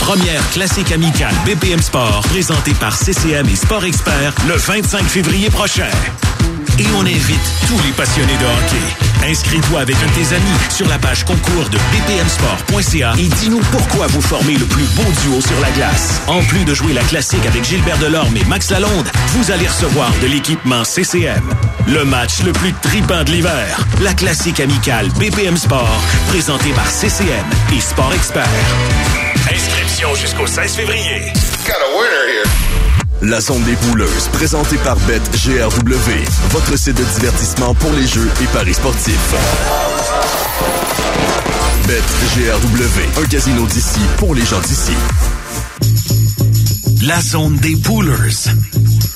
première classique amicale BPM Sport présentée par CCM et Sport Expert le 25 février prochain. Et on invite tous les passionnés de hockey. Inscris-toi avec un de tes amis sur la page concours de bpmsport.ca et dis-nous pourquoi vous formez le plus beau duo sur la glace. En plus de jouer la classique avec Gilbert Delorme et Max Lalonde, vous allez recevoir de l'équipement CCM. Le match le plus tripant de l'hiver. La classique amicale BPM Sport, présentée par CCM et Sport Expert. Inscription jusqu'au 16 février. Got a winner here. La zone des pouleuses, présentée par BetGRW, votre site de divertissement pour les jeux et paris sportifs. BetGRW, un casino d'ici pour les gens d'ici. La zone des poolers.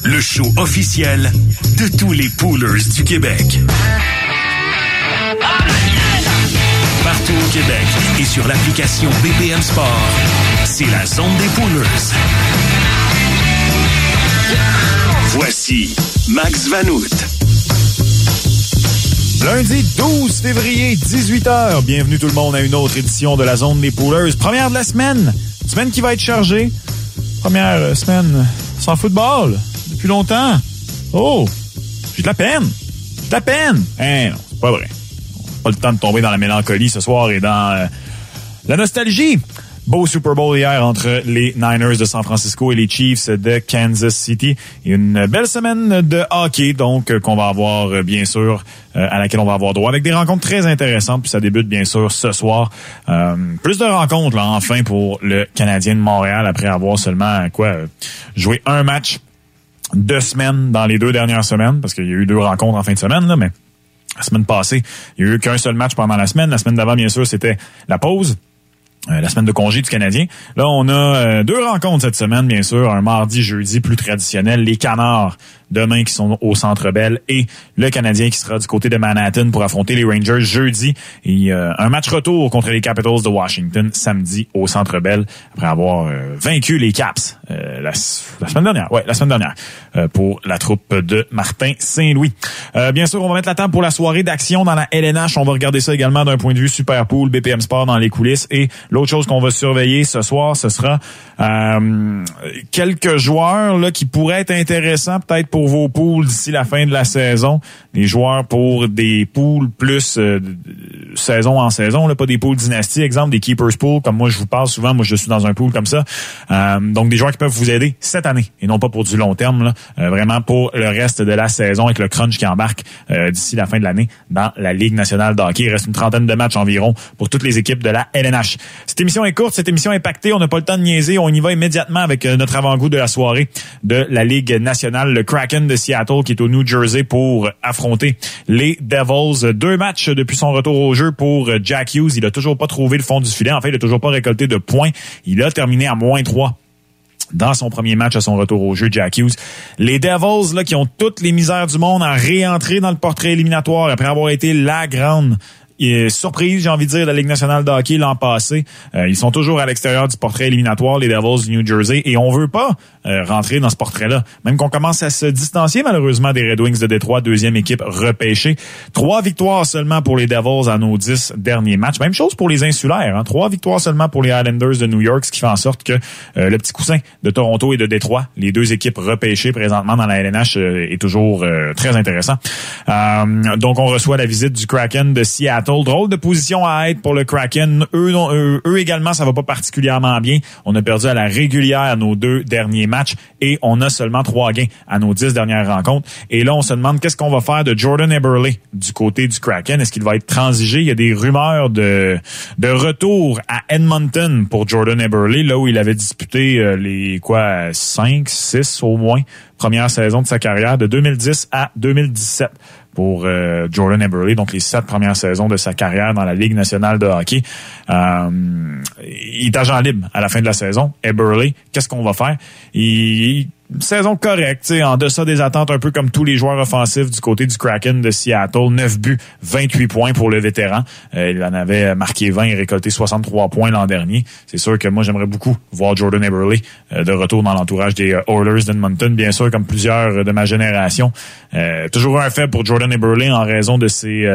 Le show officiel de tous les poolers du Québec. Et sur l'application BPM Sport, c'est la zone des poolers. Voici Max Vanout. Lundi 12 février, 18h. Bienvenue tout le monde à une autre édition de la Zone des Poolers. Première de la semaine. Semaine qui va être chargée. Première euh, semaine sans football. Depuis longtemps. Oh, j'ai de la peine. J'ai de la peine. Hein, non, pas vrai. Pas le temps de tomber dans la mélancolie ce soir et dans euh, la nostalgie. Beau Super Bowl hier entre les Niners de San Francisco et les Chiefs de Kansas City. Une belle semaine de hockey, donc, euh, qu'on va avoir, euh, bien sûr, euh, à laquelle on va avoir droit, avec des rencontres très intéressantes. Puis ça débute, bien sûr, ce soir. plus de rencontres, là, enfin, pour le Canadien de Montréal, après avoir seulement, quoi, joué un match deux semaines dans les deux dernières semaines, parce qu'il y a eu deux rencontres en fin de semaine, là, mais la semaine passée, il y a eu qu'un seul match pendant la semaine. La semaine d'avant, bien sûr, c'était la pause. Euh, la semaine de congé du Canadien. Là, on a euh, deux rencontres cette semaine, bien sûr. Un mardi, jeudi, plus traditionnel. Les Canards demain qui sont au Centre Bell et le Canadien qui sera du côté de Manhattan pour affronter les Rangers jeudi et euh, un match retour contre les Capitals de Washington samedi au Centre Bell après avoir euh, vaincu les Caps euh, la, semaine dernière. Ouais, la semaine dernière pour la troupe de Martin Saint-Louis. bien sûr, on va mettre la table pour la soirée d'action dans la LNH. On va regarder ça également d'un point de vue Super Pool, BPM Sport dans les coulisses et l'autre chose qu'on va surveiller ce soir, ce sera quelques joueurs là qui pourraient être intéressants peut-être pour vos poules d'ici la fin de la saison. Des joueurs pour des poules plus euh, saison en saison, là, pas des poules dynastie, exemple des keepers pool, comme moi je vous parle souvent, moi je suis dans un pool comme ça. Euh, donc des joueurs qui peuvent vous aider cette année et non pas pour du long terme, là, euh, vraiment pour le reste de la saison avec le crunch qui embarque d'ici la fin de l'année dans la Ligue nationale de hockey. Il reste une trentaine de matchs environ pour toutes les équipes de la LNH. Cette émission est courte, cette émission est pactée, on n'a pas le temps de niaiser, on y va immédiatement avec notre avant-goût de la soirée de la Ligue nationale, le Kraken de Seattle qui est au New Jersey pour affronter les Devils. Deux matchs depuis son retour au jeu pour Jack Hughes. Il a toujours pas trouvé le fond du filet. En fait, il a toujours pas récolté de points. Il a terminé à moins 3 dans son premier match à son retour au jeu, Jack Hughes. Les Devils, là, qui ont toutes les misères du monde à réentrer dans le portrait éliminatoire après avoir été la grande surprise, j'ai envie de dire, de la Ligue nationale de hockey l'an passé. Euh, ils sont toujours à l'extérieur du portrait éliminatoire, les Devils du New Jersey, et on veut pas euh, rentrer dans ce portrait-là. Même qu'on commence à se distancier malheureusement des Red Wings de Détroit, deuxième équipe repêchée. Trois victoires seulement pour les Devils à nos dix derniers matchs. Même chose pour les insulaires. Hein. Trois victoires seulement pour les Islanders de New York, ce qui fait en sorte que euh, le petit coussin de Toronto et de Détroit, les deux équipes repêchées présentement dans la LNH, est toujours très intéressant. donc on reçoit la visite du Kraken de Seattle Drôle de position à être pour le Kraken. Eux, eux, également, ça va pas particulièrement bien. On a perdu à la régulière nos deux derniers matchs et on a seulement trois gains à nos dix dernières rencontres. Et là, on se demande qu'est-ce qu'on va faire de Jordan Eberle du côté du Kraken. Est-ce qu'il va être transigé? Il y a des rumeurs de, de retour à Edmonton pour Jordan Eberle, là où il avait disputé euh, les quoi cinq, six au moins première saison de sa carrière de 2010 à 2017 pour euh, Jordan Eberle, donc les sept premières saisons de sa carrière dans la Ligue nationale de hockey. Euh, il est agent libre à la fin de la saison. Eberle, qu'est-ce qu'on va faire? Saison correcte, en deçà des attentes, un peu comme tous les joueurs offensifs du côté du Kraken de Seattle. 9 buts, 28 points pour le vétéran. Euh, il en avait marqué 20 et récolté 63 points l'an dernier. C'est sûr que moi, j'aimerais beaucoup voir Jordan Eberle euh, de retour dans l'entourage des euh, Oilers d'Edmonton, bien sûr, comme plusieurs de ma génération. toujours un fait pour Jordan Eberle en raison de ses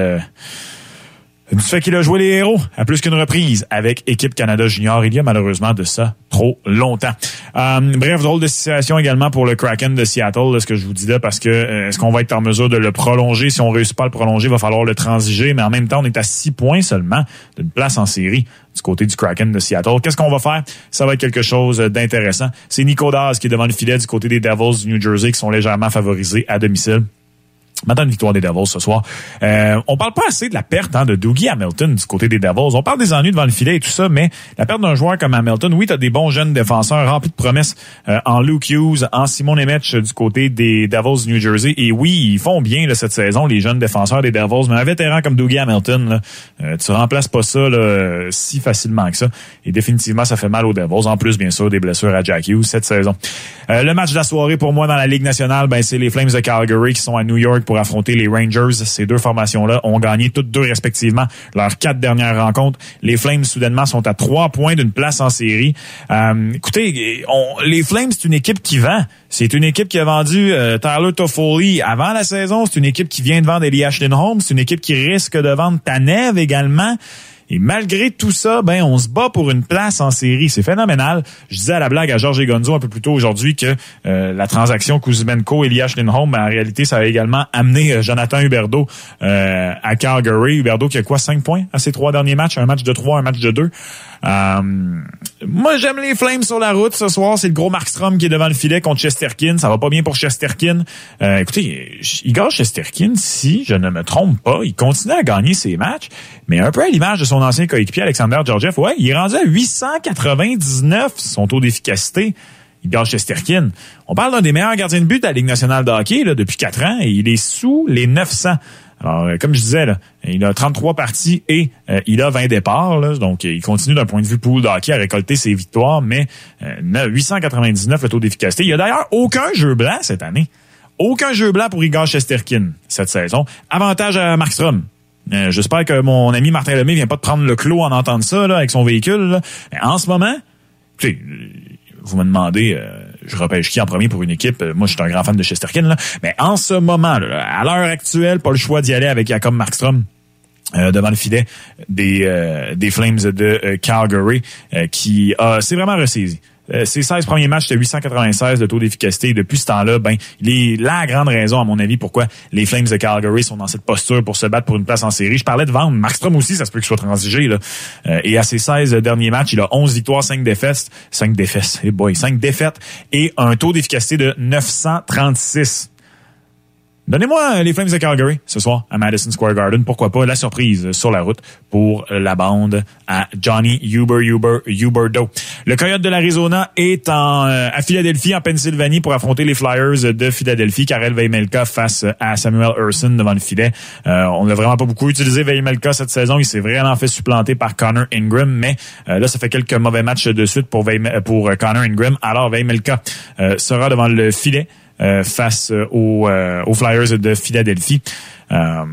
du fait qu'il a joué les héros à plus qu'une reprise avec Équipe Canada Junior. Il y a malheureusement de ça trop longtemps. Euh, bref, drôle de situation également pour le Kraken de Seattle, ce que je vous dis là, parce que euh, est-ce qu'on va être en mesure de le prolonger? Si on réussit pas à le prolonger, il va falloir le transiger, mais en même temps, on est à six points seulement d'une place en série du côté du Kraken de Seattle. Qu'est-ce qu'on va faire? Ça va être quelque chose d'intéressant. C'est Nico Daz qui est devant le filet du côté des Devils du New Jersey qui sont légèrement favorisés à domicile. Maintenant, une victoire des Devils ce soir. Euh, on parle pas assez de la perte hein, de Dougie Hamilton du côté des Devils. On parle des ennuis devant le filet et tout ça, mais la perte d'un joueur comme Hamilton, oui, tu as des bons jeunes défenseurs remplis de promesses euh, en Luke Hughes, en Simon Nemec du côté des Devils New Jersey. Et oui, ils font bien là, cette saison, les jeunes défenseurs des Devils. Mais un vétéran comme Dougie Hamilton, là, euh, tu remplaces pas ça là, si facilement que ça. Et définitivement, ça fait mal aux Devils. En plus, bien sûr, des blessures à Jack Hughes cette saison. Euh, le match de la soirée pour moi dans la Ligue nationale, ben, c'est les Flames de Calgary qui sont à New York affronter les Rangers. Ces deux formations-là ont gagné toutes deux respectivement leurs quatre dernières rencontres. Les Flames, soudainement, sont à trois points d'une place en série. Euh, écoutez, les Flames, c'est une équipe qui vend. C'est une équipe qui a vendu euh, Tyler Toffoli avant la saison. C'est une équipe qui vient de vendre Eli Holmes. C'est une équipe qui risque de vendre Tanev également. Et malgré tout ça, ben on se bat pour une place en série. C'est phénoménal. Je disais à la blague à Georges Gonzo un peu plus tôt aujourd'hui que euh, la transaction Kuzmenko et Elias Lindholm, ben, en réalité, ça a également amené euh, Jonathan Huberdeau euh, à Calgary. Huberdeau qui a quoi, cinq points à ses trois derniers matchs? Un match de trois, un match de deux. Euh, moi, j'aime les Flames sur la route ce soir. C'est le gros Markstrom qui est devant le filet contre Chesterkin. Ça va pas bien pour Chesterkin. Euh, écoutez, gagne Chesterkin si je ne me trompe pas. Il continue à gagner ses matchs, mais un peu à l'image de son ancien coéquipier Alexander Georgiev. Ouais, il est rendu à 899 son taux d'efficacité. Gagne Chesterkin. On parle d'un des meilleurs gardiens de but de la Ligue nationale de hockey là, depuis quatre ans et il est sous les 900. Alors, euh, comme je disais, là, il a 33 parties et euh, il a 20 départs. Là, donc, il continue d'un point de vue pool de hockey à récolter ses victoires, mais 899 euh, le taux d'efficacité. Il y a d'ailleurs aucun jeu blanc cette année. Aucun jeu blanc pour Igor Chesterkin cette saison. Avantage à Markstrom. J'espère que mon ami Martin Lemay vient pas de prendre le clos en entendant ça là, avec son véhicule. Mais en ce moment, vous me demandez je repêche qui en premier pour une équipe. Moi, je suis un grand fan de Chesterkin, là. Mais en ce moment, à l'heure actuelle, pas le choix d'y aller avec Jacob Markstrom. Euh, devant le filet des euh, Flames de euh, Calgary qui a c'est vraiment ressaisi. Euh, ses 16 premiers matchs, c'était 896 de taux d'efficacité. Depuis ce temps-là, ben, il est la grande raison, à mon avis, pourquoi les Flames de Calgary sont dans cette posture pour se battre pour une place en série. Je parlais de vendre. Markstrom aussi, ça se peut qu'il soit transigé. Là. Euh, et à ses 16 derniers matchs, il a 11 victoires, 5 défaites. 5 défaites, hey boy, 5 défaites et un taux d'efficacité de 936. Donnez-moi euh, les Flames de Calgary ce soir à Madison Square Garden. Pourquoi pas la surprise sur la route pour la bande à Johnny Huber Huber Huberdo. Le Coyote de l'Arizona est euh, à Philadelphie, en Pennsylvanie, pour affronter les Flyers de Philadelphie. Karel Veimelka face à Samuel Urson devant le filet. Euh, on n'a vraiment pas beaucoup utilisé Veimelka cette saison. Il s'est vraiment fait supplanter par Connor Ingram, mais là, ça fait quelques mauvais matchs de suite pour, pour Connor Ingram. Alors, Veimelka sera devant le filet. Euh, face euh, aux, euh, aux Flyers de Philadelphie. Euh,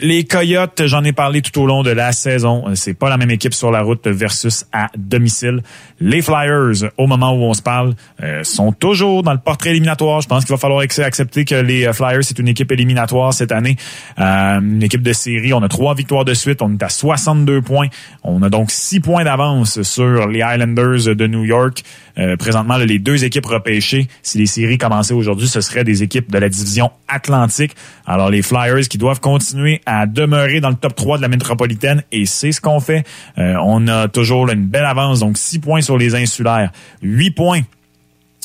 les Coyotes, j'en ai parlé tout au long de la saison. C'est pas la même équipe sur la route versus à domicile. Les Flyers, au moment où on se parle, euh, sont toujours dans le portrait éliminatoire. Je pense qu'il va falloir accepter que les euh, Flyers, c'est une équipe éliminatoire cette année. une équipe de série. On a trois victoires de suite. On est à 62 points. On a donc six points d'avance sur les Islanders de New York. présentement, les deux équipes repêchées, si les séries commençaient aujourd'hui, ce seraient des équipes de la division Atlantique. Alors, les Flyers qui doivent continuer à demeurer dans le top 3 de la métropolitaine et c'est ce qu'on fait. Euh, on a toujours une belle avance, donc 6 points sur les insulaires, 8 points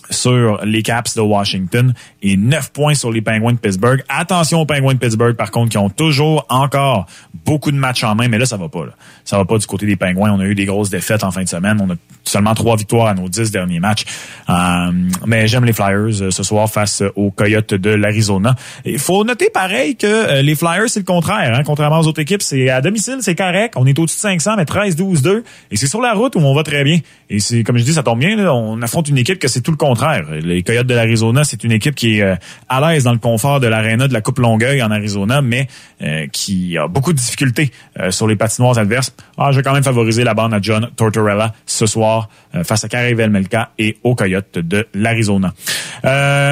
sur les Caps de Washington et 9 points sur les Penguins de Pittsburgh. Attention aux Penguins de Pittsburgh, par contre, qui ont toujours encore beaucoup de matchs en main, mais là, ça va pas. Là. Ça va pas du côté des Penguins. On a eu des grosses défaites en fin de semaine. On a seulement trois victoires à nos dix derniers matchs. Euh, mais j'aime les Flyers euh, ce soir face aux Coyotes de l'Arizona. Il faut noter pareil que euh, les Flyers, c'est le contraire. Hein? Contrairement aux autres équipes, c'est à domicile, c'est correct. On est au-dessus de 500, mais 13-12-2. Et c'est sur la route où on va très bien. Et c'est comme je dis, ça tombe bien. Là, on affronte une équipe que c'est tout le contraire Les Coyotes de l'Arizona, c'est une équipe qui est euh, à l'aise dans le confort de l'aréna de la Coupe Longueuil en Arizona, mais euh, qui a beaucoup de difficultés sur les patinoires adverses. Ah, je vais quand même favoriser la bande à John Tortorella ce soir face à Carey Melka et aux Coyotes de l'Arizona.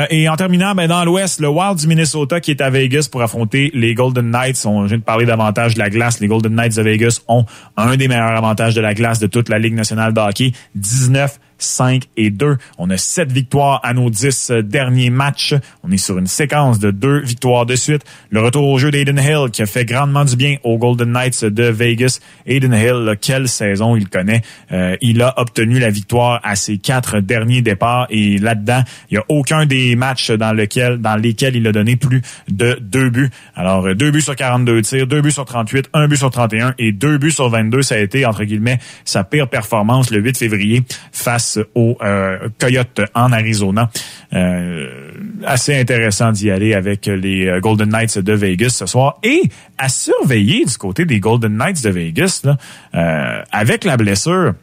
et en terminant, ben, dans l'Ouest, le Wild du Minnesota qui est à Vegas pour affronter les Golden Knights. On vient de parler davantage de la glace. Les Golden Knights de Vegas ont un des meilleurs avantages de la glace de toute la Ligue nationale de hockey. 19 5 et 2. On a 7 victoires à nos 10 euh, derniers matchs. On est sur une séquence de deux victoires de suite. Le retour au jeu d'Aiden Hill qui a fait grandement du bien aux Golden Knights de Vegas. Aiden Hill, quelle saison il connaît. Euh, il a obtenu la victoire à ses quatre derniers départs et là-dedans, il n'y a aucun des matchs dans, lequel, dans lesquels il a donné plus de deux buts. Alors, deux buts sur 42 tirs, deux buts sur 38, un but sur 31 et deux buts sur 22. Ça a été, entre guillemets, sa pire performance le 8 février face au aux euh, Coyotes en Arizona. Euh, assez intéressant d'y aller avec les euh, Golden Knights de Vegas ce soir. Et à surveiller du côté des Golden Knights de Vegas, avec la blessure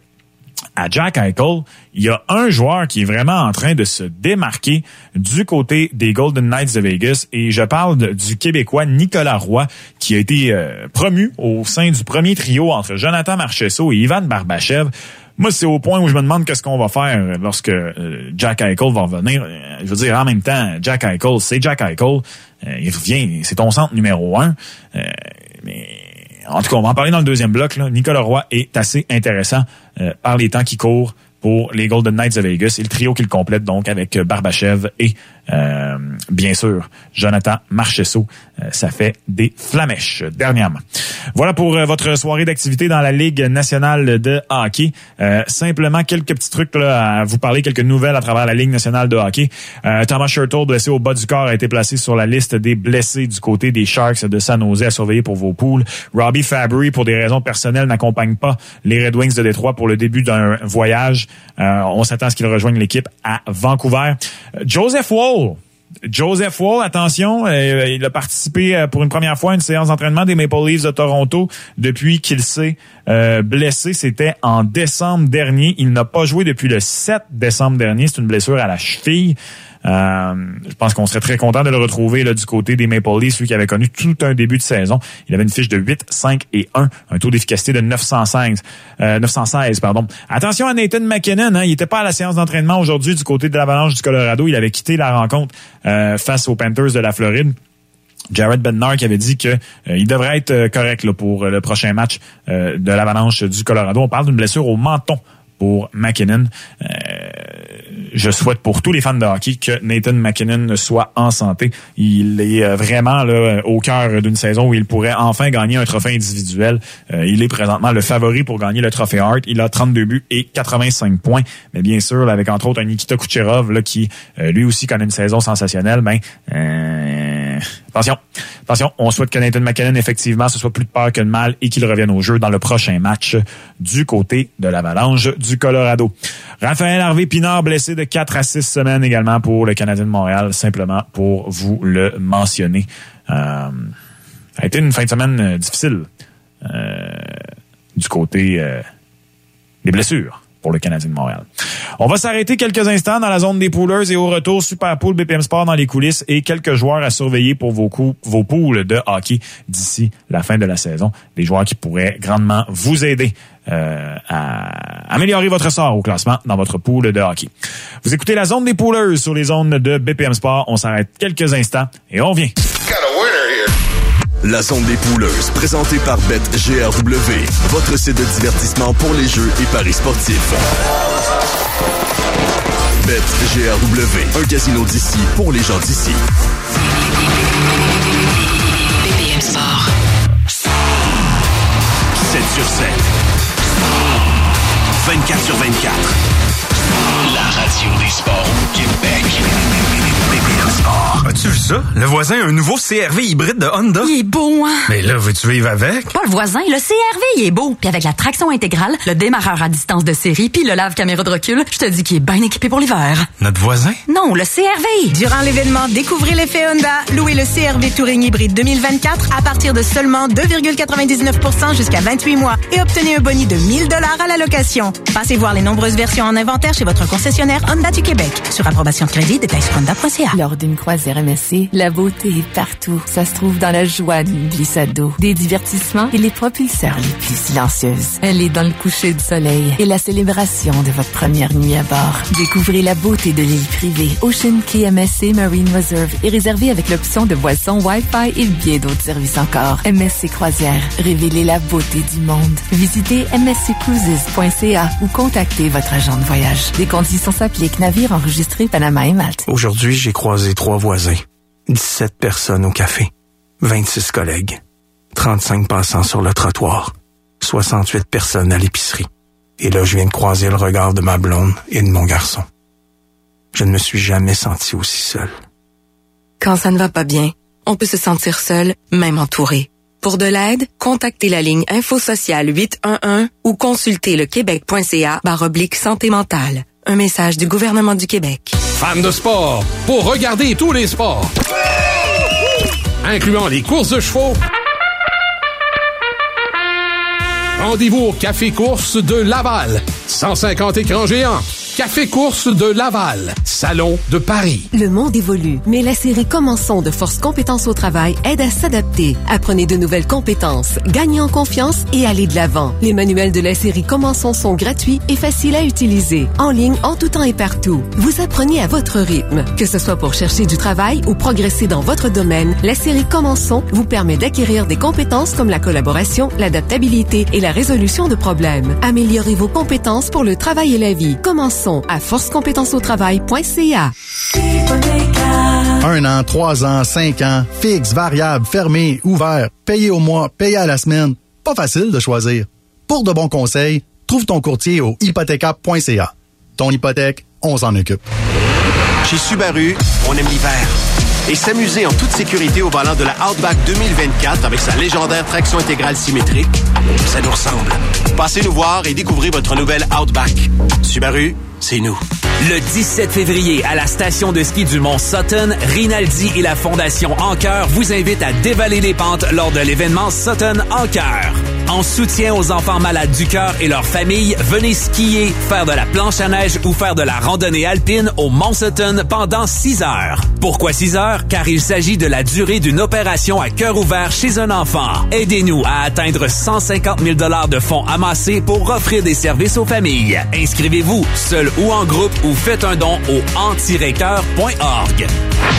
à Jack Eichel, il y a un joueur qui est vraiment en train de se démarquer du côté des Golden Knights de Vegas et je parle du Québécois Nicolas Roy qui a été promu au sein du premier trio entre Jonathan Marchesso et Ivan Barbachev. Moi, c'est au point où je me demande qu'est-ce qu'on va faire lorsque euh, Jack Eichel va revenir. Euh, je veux dire, en même temps, Jack Eichel, c'est Jack Eichel. Euh, il revient, c'est ton centre numéro un. mais en tout cas, on va en parler dans le deuxième bloc. Là. Nicolas Roy est assez intéressant par les temps qui courent pour les Golden Knights de Vegas et le trio qu'il complète donc avec Barbachev et euh, bien sûr, Jonathan Marchesso, euh, ça fait des flamèches dernièrement. Voilà pour euh, votre soirée d'activité dans la Ligue nationale de hockey. simplement quelques petits trucs là, à vous parler, quelques nouvelles à travers la Ligue nationale de hockey. Thomas Shurtle, blessé au bas du corps, a été placé sur la liste des blessés du côté des Sharks de San Jose à surveiller pour vos poules. Robbie Fabry, pour des raisons personnelles, n'accompagne pas les Red Wings de Détroit pour le début d'un voyage. On s'attend à ce qu'il rejoigne l'équipe à Vancouver. Joseph Wall, Joseph Wall, attention, euh, il a participé euh, pour une première fois à une séance d'entraînement des Maple Leafs de Toronto depuis qu'il s'est euh, blessé. C'était en décembre dernier. Il n'a pas joué depuis le 7 décembre dernier. C'est une blessure à la cheville. Euh, je pense qu'on serait très content de le retrouver là, du côté des Maple Leafs, lui qui avait connu tout un début de saison. Il avait une fiche de 8, 5 et 1, un taux d'efficacité de 905, euh, 916. Pardon. Attention à Nathan McKinnon, hein, il n'était pas à la séance d'entraînement aujourd'hui du côté de l'Avalanche du Colorado. Il avait quitté la rencontre euh, face aux Panthers de la Floride. Jared Bednar qui avait dit que euh, il devrait être correct là, pour le prochain match de l'Avalanche du Colorado. On parle d'une blessure au menton pour McKinnon je souhaite pour tous les fans de hockey que Nathan McKinnon soit en santé. Il est euh, vraiment au cœur d'une saison où il pourrait enfin gagner un trophée individuel. Euh, il est présentement le favori pour gagner le trophée Hart. Il a 32 buts et 85 points. Mais bien sûr, avec entre autres un Nikita Kucherov qui euh, lui aussi connaît une saison sensationnelle, ben attention, attention, on souhaite que Nathan McKinnon effectivement ce soit plus de peur que de mal et qu'il revienne au jeu dans le prochain match du côté de l'Avalanche du Colorado. Raphaël Harvey Pinard blessé de 4 à 6 semaines également pour le Canadien de Montréal, simplement pour vous le mentionner. Euh, ça a été une fin de semaine euh, difficile euh, du côté des blessures pour le Canadien de Montréal. On va s'arrêter quelques instants dans la zone des poolers et au retour, Super Pool BPM Sport dans les coulisses et quelques joueurs à surveiller pour vos, coups, vos pools de hockey d'ici la fin de la saison. Des joueurs qui pourraient grandement vous aider euh, à améliorer votre sort au classement dans votre pool de hockey. Vous écoutez la zone des poolers sur les zones de BPM Sport. On s'arrête quelques instants et on revient. La zone des pouleuses, présentée par BetGRW, votre site de divertissement pour les jeux et paris sportifs. BetGRW, un casino d'ici pour les gens d'ici. BPM Sport. 7 sur 7. 24 sur 24. La radio des sports au Québec. Ça? Le voisin a un nouveau CRV hybride de Honda. Il est beau, hein? Mais là, veux-tu vivre avec? Pas le voisin, le CRV, il est beau. Puis avec la traction intégrale, le démarreur à distance de série, puis le lave-caméra de recul, je te dis qu'il est bien équipé pour l'hiver. Notre voisin? Non, le CRV. Durant l'événement Découvrez l'effet Honda, louez le CRV Touring hybride 2024 à partir de seulement 2,99% jusqu'à 28 mois et obtenez un boni de 1000 dollars à la location. Passez voir les nombreuses versions en inventaire chez votre concessionnaire Honda du Québec. Sur approbation de crédit, détails sur honda.ca. Lors d'une croisière MSC, la beauté est partout. Ça se trouve dans la joie d'une glissade d'eau, des divertissements et les propulseurs les plus silencieuses. Elle est dans le coucher du soleil et la célébration de votre première nuit à bord. Découvrez la beauté de l'île privée Ocean Key MSC Marine Reserve est réservée avec l'option de boissons, Wi-Fi et bien d'autres services encore. MSC Croisière, révélez la beauté du monde. Visitez msccruises.ca ou contactez votre agent de voyage. Des conditions s'appliquent. Navire enregistré Panama et Malte. Aujourd'hui, j'ai croisé trois voisins, 17 personnes au café, 26 collègues, 35 passants sur le trottoir, 68 personnes à l'épicerie. Et là, je viens de croiser le regard de ma blonde et de mon garçon. Je ne me suis jamais senti aussi seul. Quand ça ne va pas bien, on peut se sentir seul, même entouré. Pour de l'aide, contactez la ligne InfoSociale 811 ou consultez le québec.ca santé mentale. Un message du gouvernement du Québec. Fans de sport, pour regarder tous les sports, incluant les courses de chevaux, rendez-vous au Café Course de Laval. 150 écrans géants. Café Course de Laval. Salon de Paris. Le monde évolue, mais la série Commençons de Force Compétences au Travail aide à s'adapter. Apprenez de nouvelles compétences, gagnez en confiance et allez de l'avant. Les manuels de la série Commençons sont gratuits et faciles à utiliser. En ligne, en tout temps et partout. Vous apprenez à votre rythme. Que ce soit pour chercher du travail ou progresser dans votre domaine, la série Commençons vous permet d'acquérir des compétences comme la collaboration, l'adaptabilité et la résolution de problèmes. Améliorez vos compétences pour le travail et la vie. À forcecompétenceautravail.ca. Un an, trois ans, cinq ans, fixe, variable, fermé, ouvert, payé au mois, payé à la semaine. Pas facile de choisir. Pour de bons conseils, trouve ton courtier au hypothéca.ca. Ton hypothèque, on s'en occupe. Chez Subaru, on aime l'hiver. Et s'amuser en toute sécurité au volant de la Outback 2024 avec sa légendaire traction intégrale symétrique, ça nous ressemble. Passez nous voir et découvrez votre nouvelle Outback. Subaru, c'est nous. Le 17 février, à la station de ski du Mont Sutton, Rinaldi et la Fondation Anker vous invitent à dévaler les pentes lors de l'événement Sutton Anker. En soutien aux enfants malades du cœur et leurs familles, venez skier, faire de la planche à neige ou faire de la randonnée alpine au Mont Sutton pendant 6 heures. Pourquoi 6 heures? Car il s'agit de la durée d'une opération à cœur ouvert chez un enfant. Aidez-nous à atteindre 150 000 de fonds amassés pour offrir des services aux familles. Inscrivez-vous, seul ou en groupe, ou faites un don au antirequeur.org.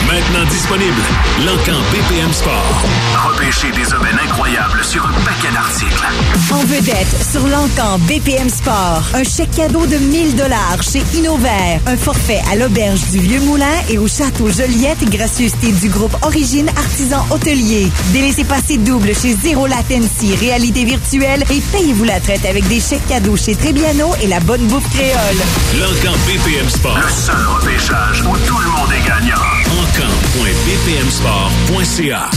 Maintenant disponible, l'encan BPM Sport. Repêchez des aubaines incroyables sur un paquet d'articles. En vedette sur l'encan BPM Sport, un chèque cadeau de 1000 dollars chez Innovert, un forfait à l'auberge du Vieux Moulin et au château Joliette, gracieuseté du groupe Origine Artisan Hôtelier. Délaissez passer double chez Zéro Latency, réalité virtuelle et payez-vous la traite avec des chèques cadeaux chez Trébiano et la bonne bouffe créole. L'encan BPM Sport. Le seul repêchage où tout le monde est gagnant. Encan.bpmsport.ca.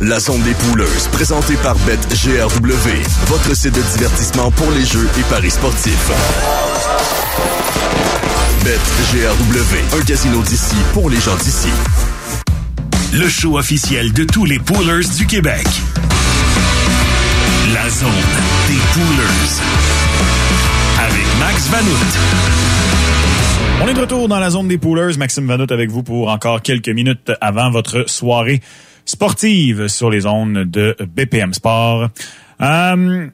La zone des pouleuses, présentée par BetGRW, votre site de divertissement pour les jeux et paris sportifs. BetGRW, un casino d'ici pour les gens d'ici. Le show officiel de tous les poolers du Québec. La zone des. Avec Max. On est de retour dans la zone des poolers. Maxime Vanout avec vous pour encore quelques minutes avant votre soirée sportive sur les zones de BPM Sport. Euh,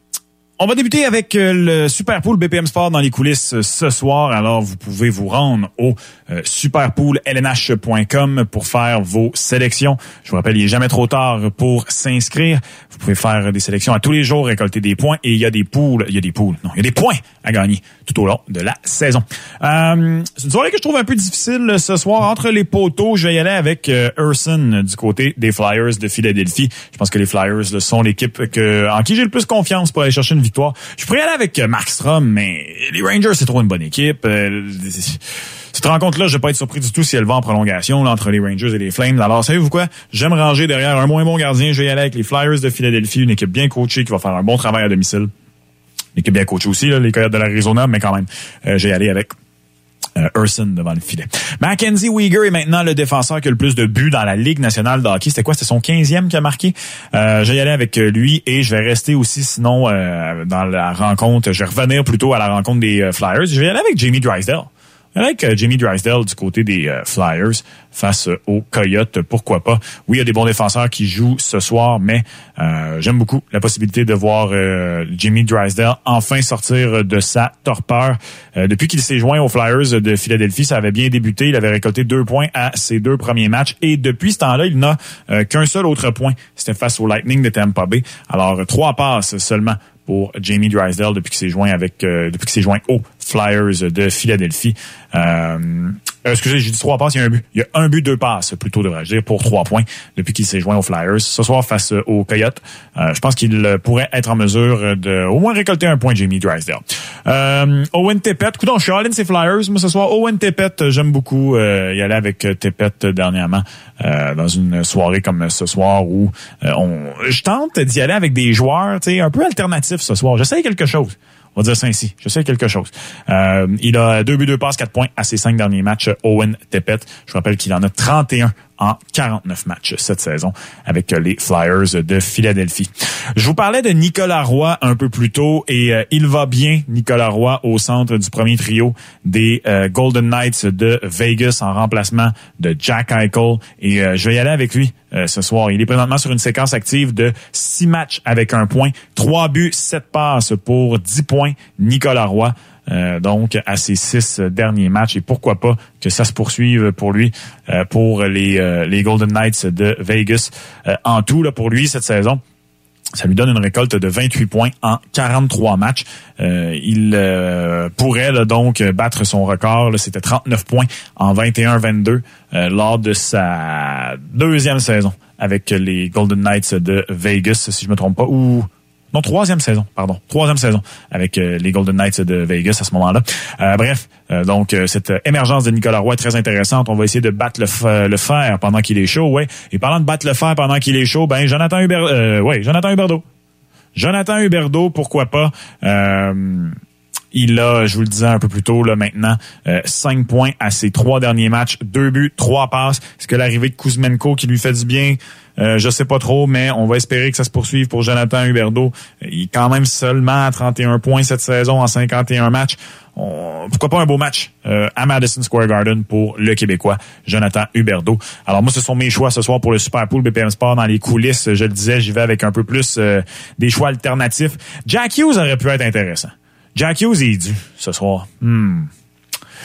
on va débuter avec euh, le Super Pool BPM Sport dans les coulisses euh, ce soir. Alors, vous pouvez vous rendre au euh, superpoollnh.com pour faire vos sélections. Je vous rappelle, il est jamais trop tard pour s'inscrire. Vous pouvez faire des sélections à tous les jours, récolter des points et il y a des poules, il y a des poules, non, il y a des points à gagner tout au long de la saison. Euh, c'est une soirée que je trouve un peu difficile ce soir. Entre les poteaux, je vais y aller avec Urson du côté des Flyers de Philadelphie. Je pense que les Flyers sont l'équipe en qui j'ai le plus confiance pour aller chercher une victoire. Je pourrais y aller avec euh, Markstrom, mais les Rangers, c'est trop une bonne équipe. Euh, cette rencontre-là, je vais pas être surpris du tout si elle va en prolongation là, entre les Rangers et les Flames. Alors, savez-vous quoi? J'aime ranger derrière un moins bon gardien. Je vais y aller avec les Flyers de Philadelphie, une équipe bien coachée qui va faire un bon travail à domicile. Une équipe bien coachée aussi, là, les Coyotes de l'Arizona, mais quand même, euh, j'ai allé avec euh, euh, Urson devant le filet. Mackenzie Weegar est maintenant le défenseur qui a le plus de buts dans la Ligue nationale de hockey. C'était quoi? C'était son 15e qui a marqué? Euh, je vais y aller avec lui et je vais rester aussi sinon euh, dans la rencontre. Je vais revenir plutôt à la rencontre des euh, Flyers. Je vais y aller avec Jamie Drysdale. Avec euh, Jamie Drysdale du côté des euh, Flyers face euh, aux Coyotes, pourquoi pas? Oui, il y a des bons défenseurs qui jouent ce soir, mais euh, j'aime beaucoup la possibilité de voir euh, Jamie Drysdale enfin sortir de sa torpeur. Depuis qu'il s'est joint aux Flyers de Philadelphie, ça avait bien débuté. Il avait récolté deux points à ses deux premiers matchs et depuis ce temps-là, il n'a qu'un seul autre point. C'était face au Lightning de Tampa Bay. Alors, trois passes seulement Jamie Drysdale depuis qu'il s'est joint avec euh, depuis qu'il s'est joint aux Flyers de Philadelphie. Euh, excusez, j'ai dit trois passes, il y a un but. Il y a un but, deux passes, plutôt devrais-je dire, pour trois points depuis qu'il s'est joint aux Flyers. Ce soir, face aux Coyotes, euh, je pense qu'il pourrait être en mesure de au moins récolter un point, Jamie Drysdale. Euh, Owen Tippett, écoute, je suis all ces Flyers, moi ce soir. Owen Tippett, j'aime beaucoup euh, y aller avec Tippett dernièrement euh, dans une soirée comme ce soir où euh, on, je tente d'y aller avec des joueurs, tu sais, un peu alternatifs ce soir. J'essaye quelque chose. On va dire ça ainsi. Je sais quelque chose. Euh, il a deux buts, deux passes, quatre points à ses cinq derniers matchs. Owen Tippett. Je rappelle qu'il en a 31 en 49 matchs cette saison avec les Flyers de Philadelphie. Je vous parlais de Nicolas Roy un peu plus tôt et euh, il va bien, Nicolas Roy, au centre du premier trio des euh, Golden Knights de Vegas en remplacement de Jack Eichel. Et euh, je vais y aller avec lui ce soir. Il est présentement sur une séquence active de six matchs avec un point, trois buts, sept passes pour 10 points. Nicolas Roy. Euh, donc à ses six derniers matchs et pourquoi pas que ça se poursuive pour lui euh, pour les, euh, les Golden Knights de Vegas en tout là pour lui cette saison. Ça lui donne une récolte de 28 points en 43 matchs. il pourrait donc battre son record. C'était 39 points en 21-22 lors de sa deuxième saison avec les Golden Knights de Vegas, si je me trompe pas, non, troisième saison, pardon. Troisième saison avec euh, les Golden Knights de Vegas à ce moment-là. Euh, bref, euh, donc cette émergence de Nicolas Roy est très intéressante. On va essayer de battre le, le fer pendant qu'il est chaud, ouais. Et parlant de battre le fer pendant qu'il est chaud, ben Jonathan Hubert, ouais, Jonathan Huberdeau. Jonathan Huberdeau, pourquoi pas. Il a, je vous le disais un peu plus tôt, là, maintenant, cinq points à ses trois derniers matchs, deux buts, trois passes. Est-ce que l'arrivée de Kuzmenko qui lui fait du bien? Euh, je sais pas trop, mais on va espérer que ça se poursuive pour Jonathan Huberdeau. Il est quand même seulement à 31 points cette saison en 51 matchs. pourquoi pas un beau match euh, à Madison Square Garden pour le Québécois Jonathan Huberdeau. Alors moi, ce sont mes choix ce soir pour le Super Pool BPM Sport dans les coulisses. Je le disais, j'y vais avec un peu plus euh, des choix alternatifs. Jack Hughes aurait pu être intéressant. Jack Hughes est dû ce soir. Hmm.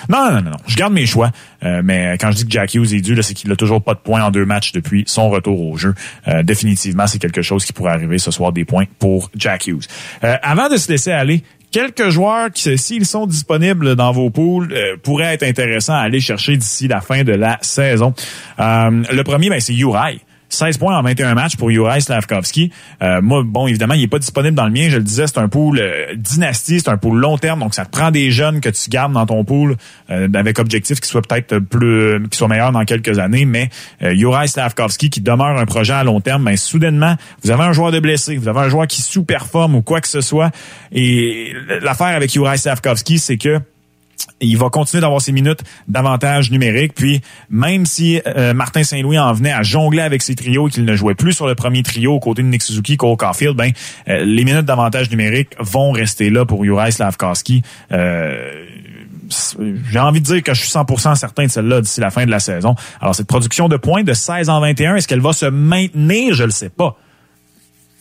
Non, non, non, non. Je garde mes choix. Euh, mais quand je dis que Jack Hughes est dû, c'est qu'il n'a toujours pas de points en deux matchs depuis son retour au jeu. Euh, définitivement, c'est quelque chose qui pourrait arriver ce soir, des points pour Jack Hughes. Euh, avant de se laisser aller, quelques joueurs qui, s'ils sont disponibles dans vos pools, pourraient être intéressants à aller chercher d'ici la fin de la saison. le premier, ben, c'est Uri. 16 points en 21 matchs pour Juraj Slavkovski. Euh, moi, bon, évidemment, il est pas disponible dans le mien. Je le disais, c'est un pool euh, dynastie, c'est un pool long terme, donc ça te prend des jeunes que tu gardes dans ton pool euh, avec objectif qui soit peut-être plus, qui soit meilleur dans quelques années. Mais euh, Juraj Slavkovski, qui demeure un projet à long terme, mais ben, soudainement, vous avez un joueur de blessé, vous avez un joueur qui sous-performe ou quoi que ce soit. Et l'affaire avec Juraj Slavkovski, c'est que il va continuer d'avoir ses minutes d'avantage numérique. Puis même si euh, Martin Saint-Louis en venait à jongler avec ses trios et qu'il ne jouait plus sur le premier trio aux côtés de Nick Suzuki, Cole Caulfield, ben euh, les minutes d'avantage numérique vont rester là pour Juraj Slavkowski. Euh, j'ai envie de dire que je suis 100% certain de celle-là d'ici la fin de la saison. Alors cette production de points de 16 en 21, est-ce qu'elle va se maintenir? Je le sais pas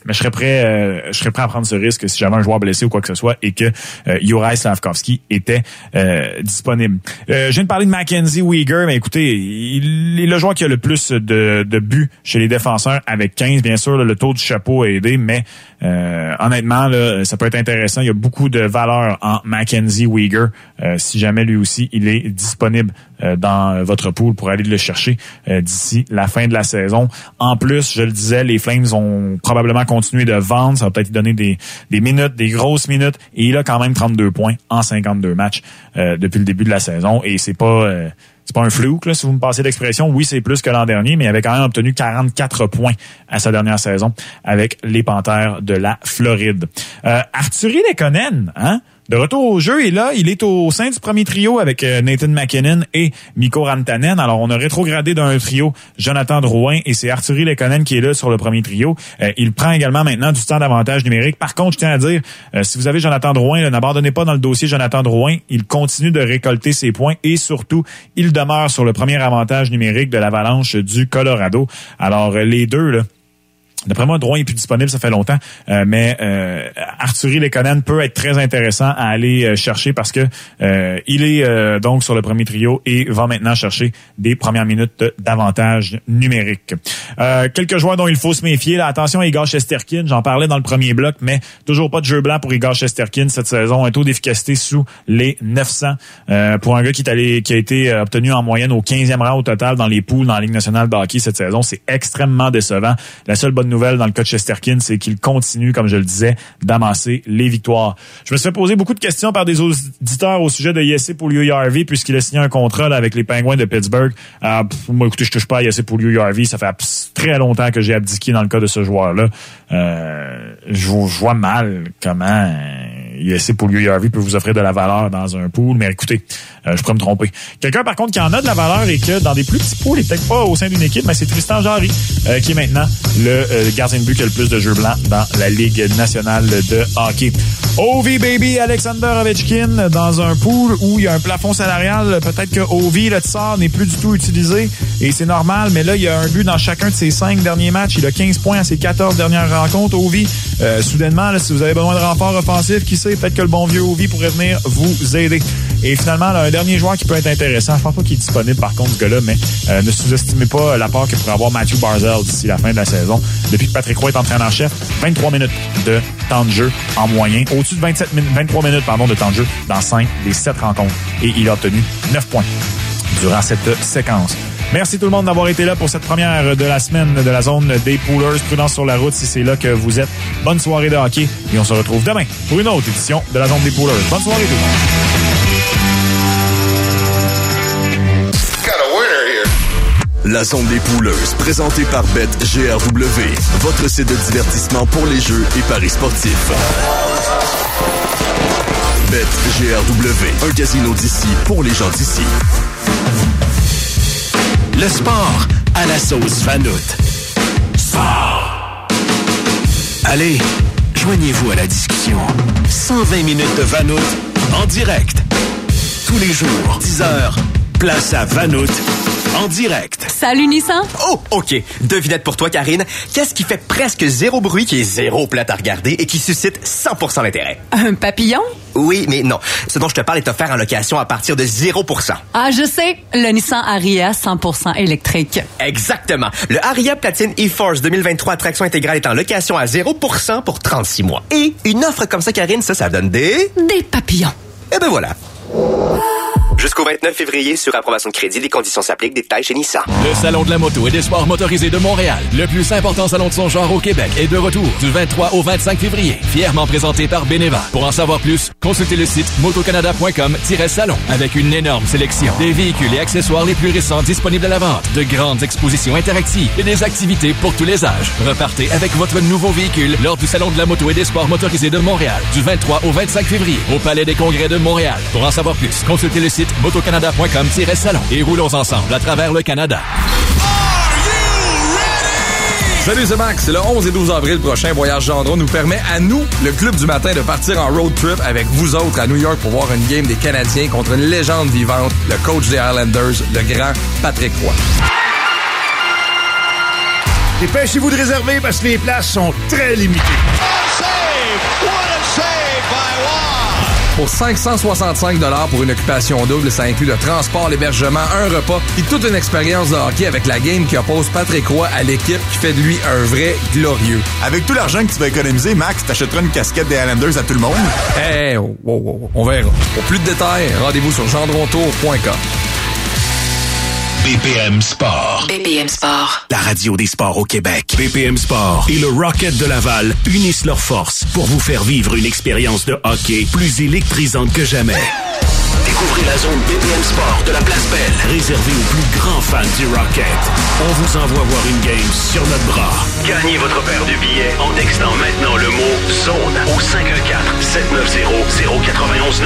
mais je serais prêt, euh, je serais prêt à prendre ce risque si j'avais un joueur blessé ou quoi que ce soit et que euh, Slavkovski était euh, disponible. Euh, je viens de parler de Mackenzie Weegar, mais écoutez, il est le joueur qui a le plus de, de buts chez les défenseurs avec 15. Bien sûr, le taux du chapeau a aidé, mais euh, honnêtement, là, ça peut être intéressant. Il y a beaucoup de valeur en Mackenzie Weegar. si jamais lui aussi, il est disponible dans votre pool pour aller le chercher d'ici la fin de la saison. En plus, je le disais, les Flames ont probablement continuer de vendre. Ça va peut-être donner des, des minutes, des grosses minutes. Et il a quand même 32 points en 52 matchs euh, depuis le début de la saison. Et c'est pas... Euh, c'est pas un flou, là, si vous me passez l'expression. Oui, c'est plus que l'an dernier, mais il avait quand même obtenu 44 points à sa dernière saison avec les Panthères de la Floride. Euh, Arthurie Lekonen, hein? De retour au jeu et là, il est au sein du premier trio avec euh, Nathan McKinnon et Mikko Rantanen. Alors, on a rétrogradé d'un trio Jonathan Drouin et c'est Arthurie Lekonen qui est là sur le premier trio. Euh, il prend également maintenant du temps d'avantage numérique. Par contre, je tiens à dire, euh, si vous avez Jonathan Drouin, n'abandonnez pas dans le dossier Jonathan Drouin. Il continue de récolter ses points et surtout, il demeure sur le premier avantage numérique de l'avalanche du Colorado. Alors, les deux, là, D'après moi, Drouin est plus disponible, ça fait longtemps, euh, mais euh, Arthurie Lekonen peut être très intéressant à aller euh, chercher parce que euh, il est euh, donc sur le premier trio et va maintenant chercher des premières minutes d'avantage numérique. quelques joueurs dont il faut se méfier. Là, attention à Igor Shesterkin, j'en parlais dans le premier bloc, mais toujours pas de jeu blanc pour Igor Shesterkin cette saison. Un taux d'efficacité sous les 900 pour un gars qui, est allé, qui a été obtenu en moyenne au 15e rang au total dans les poules dans la Ligue nationale de hockey cette saison. C'est extrêmement décevant. La seule bonne nouvelle dans le cas de Chesterkin, c'est qu'il continue, comme je le disais, d'amasser les victoires. Je me suis fait poser beaucoup de questions par des auditeurs au sujet de Yessé Pouliou-Yarvi puisqu'il a signé un contrat avec les Penguins de Pittsburgh. Euh, moi, écoutez, je touche pas à Yessé Pouliou-Yarvi. Ça fait très longtemps que j'ai abdiqué dans le cas de ce joueur-là. Euh, je, vois mal comment Yessé Pouliou-Yarvi peut vous offrir de la valeur dans un pool, mais écoutez, euh, je pourrais me tromper. Quelqu'un, par contre, qui en a de la valeur et que dans des plus petits pools, et peut-être pas au sein d'une équipe, mais c'est Tristan Jarry, euh, qui est maintenant le le gardien de but qui a le plus de jeux blancs dans la Ligue nationale de hockey. Ovi Baby Alexander Ovechkin dans un pool où il y a un plafond salarial. Peut-être que Ovi, le tsar, n'est plus du tout utilisé et c'est normal, mais là, il y a un but dans chacun de ses cinq derniers matchs. Il a 15 points à ses 14 dernières rencontres. Ovi, euh, soudainement, là, si vous avez besoin de renfort offensif, qui peut-être que le bon vieux Ovi pourrait venir vous aider. Et finalement, un dernier joueur qui peut être intéressant, je pense pas qu'il est disponible par contre ce gars-là, mais euh, ne sous-estimez pas l'apport que pourrait avoir Matthew Barzell d'ici la fin de la saison depuis que Patrick Roy est entraîneur-chef, 23 minutes de temps de jeu en moyen, au-dessus de 27 23 minutes de temps de jeu dans 5 des 7 rencontres. Et il a obtenu 9 points durant cette séquence. Merci tout le monde d'avoir été là pour cette première de la semaine de la zone des poolers. Prudence sur la route si c'est là que vous êtes. Bonne soirée de hockey et on se retrouve demain pour une autre édition de la zone des poolers. Bonne soirée tout le monde. La zone des pouleuses, présentée par BetGRW, votre site de divertissement pour les jeux et paris sportifs. BetGRW, un casino d'ici pour les gens d'ici. Le sport à la sauce Vanout. Sport. Allez, joignez-vous à la discussion. 120 minutes de Vanout en direct. Tous les jours, 10 heures. Place à Vanout en direct. Salut Nissan. Oh, OK. Devinette pour toi, Karine. Qu'est-ce qui fait presque zéro bruit, qui est zéro plate à regarder et qui suscite 100% d'intérêt? Un papillon? Oui, mais non. Ce dont je te parle est offert en location à partir de 0%. Ah, je sais. Le Nissan Aria 100% électrique. Exactement. Le Aria Platine e-Force 2023 traction intégrale est en location à 0% pour 36 mois. Et une offre comme ça, Karine, ça, ça donne des... Des papillons. Eh ben voilà. Jusqu'au 29 février, sur approbation de crédit, les conditions s'appliquent. Détails chez Nissan. Le Salon de la moto et des sports motorisés de Montréal, le plus important salon de son genre au Québec, est de retour du 23 au 25 février. Fièrement présenté par Beneva. Pour en savoir plus, consultez le site motocanada.com-salon avec une énorme sélection des véhicules et accessoires les plus récents disponibles à la vente, de grandes expositions interactives et des activités pour tous les âges. Repartez avec votre nouveau véhicule lors du Salon de la moto et des sports motorisés de Montréal du 23 au 25 février au Palais des Congrès de Montréal. Pour en savoir plus, consultez le site motocanada.com-salon et roulons ensemble à travers le Canada. Salut, c'est Max. Le 11 et 12 avril prochain, Voyage Gendron nous permet à nous, le club du matin, de partir en road trip avec vous autres à New York pour voir une game des Canadiens contre une légende vivante, le coach des Islanders, le grand Patrick Roy. Dépêchez-vous de réserver parce que les places sont très limitées. Pour 565 pour une occupation double, ça inclut le transport, l'hébergement, un repas et toute une expérience de hockey avec la game qui oppose Patrick Roy à l'équipe qui fait de lui un vrai glorieux. Avec tout l'argent que tu vas économiser, Max, t'achèteras une casquette des Islanders à tout le monde? Eh, hey, oh, oh, oh, on verra. Pour plus de détails, rendez-vous sur gendrontour.com. BPM Sport. BPM Sport. La radio des sports au Québec. BPM Sport et le Rocket de Laval unissent leurs forces pour vous faire vivre une expérience de hockey plus électrisante que jamais. Découvrez la zone BPM Sport de la Place Belle, réservée aux plus grands fans du Rocket. On vous envoie voir une game sur notre bras. Gagnez votre paire de billets en textant maintenant le mot ZONE au 514 790 091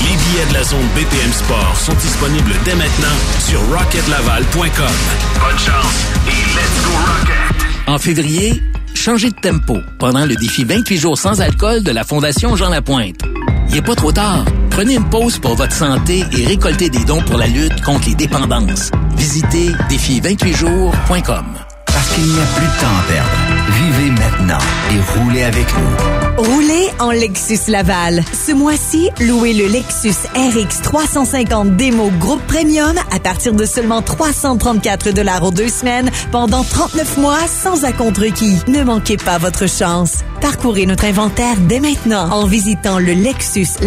Les billets de la zone BPM Sport sont disponibles dès maintenant sur rocketlaval.com. Bonne chance et let's go Rocket! En février, changez de tempo pendant le défi 28 jours sans alcool de la Fondation Jean Lapointe. Il n'est pas trop tard. Prenez une pause pour votre santé et récoltez des dons pour la lutte contre les dépendances. Visitez défi28jours.com. Parce qu'il n'y a plus de temps à perdre. Vivez maintenant et roulez avec nous. Roulez en Lexus Laval. Ce mois-ci, louez le Lexus RX 350 Démo Groupe Premium à partir de seulement 334 dollars aux deux semaines pendant 39 mois sans acompte requis. Ne manquez pas votre chance. Parcourez notre inventaire dès maintenant en visitant le Lexus